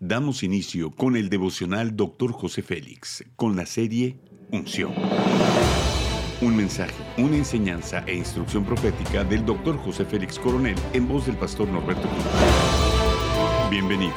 damos inicio con el devocional Dr. José Félix, con la serie Unción. Un mensaje, una enseñanza e instrucción profética del Dr. José Félix Coronel en voz del pastor Norberto Cruz. Bienvenidos.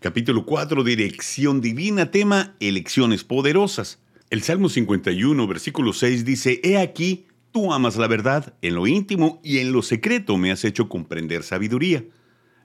Capítulo 4, Dirección Divina, tema Elecciones Poderosas. El Salmo 51, versículo 6 dice, He aquí, Tú amas la verdad en lo íntimo y en lo secreto me has hecho comprender sabiduría.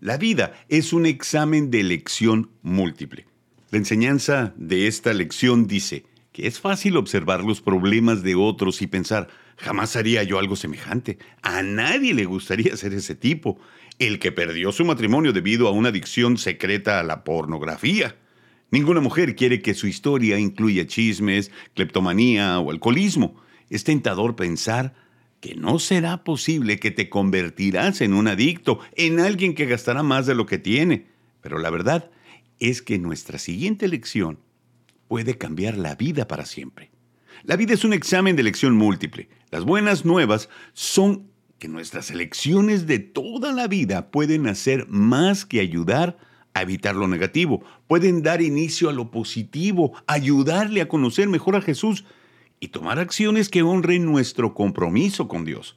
La vida es un examen de elección múltiple. La enseñanza de esta lección dice que es fácil observar los problemas de otros y pensar, jamás haría yo algo semejante. A nadie le gustaría ser ese tipo, el que perdió su matrimonio debido a una adicción secreta a la pornografía. Ninguna mujer quiere que su historia incluya chismes, cleptomanía o alcoholismo. Es tentador pensar que no será posible que te convertirás en un adicto, en alguien que gastará más de lo que tiene. Pero la verdad es que nuestra siguiente lección puede cambiar la vida para siempre. La vida es un examen de elección múltiple. Las buenas nuevas son que nuestras elecciones de toda la vida pueden hacer más que ayudar a evitar lo negativo, pueden dar inicio a lo positivo, ayudarle a conocer mejor a Jesús y tomar acciones que honren nuestro compromiso con Dios.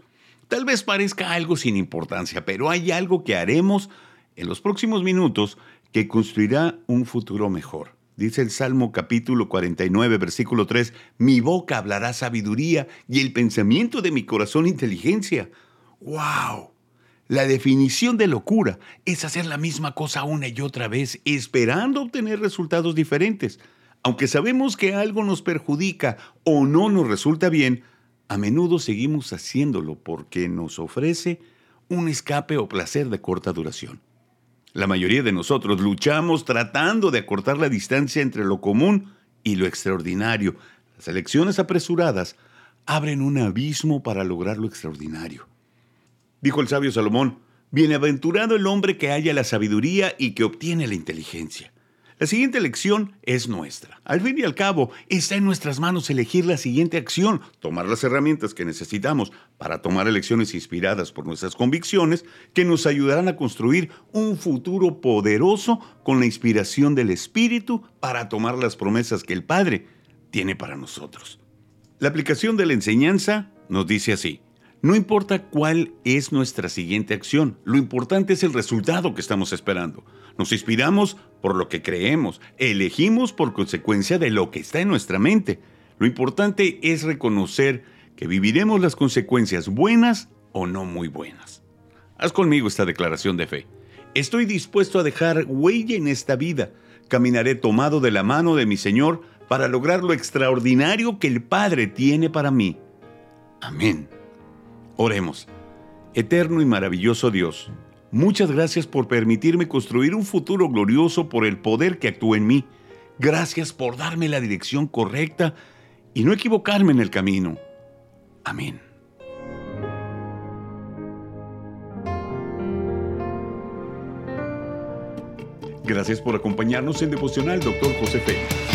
Tal vez parezca algo sin importancia, pero hay algo que haremos en los próximos minutos que construirá un futuro mejor. Dice el Salmo capítulo 49, versículo 3, Mi boca hablará sabiduría y el pensamiento de mi corazón inteligencia. ¡Wow! La definición de locura es hacer la misma cosa una y otra vez, esperando obtener resultados diferentes. Aunque sabemos que algo nos perjudica o no nos resulta bien, a menudo seguimos haciéndolo porque nos ofrece un escape o placer de corta duración. La mayoría de nosotros luchamos tratando de acortar la distancia entre lo común y lo extraordinario. Las elecciones apresuradas abren un abismo para lograr lo extraordinario. Dijo el sabio Salomón, Bienaventurado el hombre que haya la sabiduría y que obtiene la inteligencia. La siguiente elección es nuestra. Al fin y al cabo, está en nuestras manos elegir la siguiente acción, tomar las herramientas que necesitamos para tomar elecciones inspiradas por nuestras convicciones que nos ayudarán a construir un futuro poderoso con la inspiración del Espíritu para tomar las promesas que el Padre tiene para nosotros. La aplicación de la enseñanza nos dice así. No importa cuál es nuestra siguiente acción, lo importante es el resultado que estamos esperando. Nos inspiramos por lo que creemos, elegimos por consecuencia de lo que está en nuestra mente. Lo importante es reconocer que viviremos las consecuencias buenas o no muy buenas. Haz conmigo esta declaración de fe. Estoy dispuesto a dejar huella en esta vida. Caminaré tomado de la mano de mi Señor para lograr lo extraordinario que el Padre tiene para mí. Amén. Oremos. Eterno y maravilloso Dios, muchas gracias por permitirme construir un futuro glorioso por el poder que actúa en mí. Gracias por darme la dirección correcta y no equivocarme en el camino. Amén. Gracias por acompañarnos en Devocional, Dr. José Félix.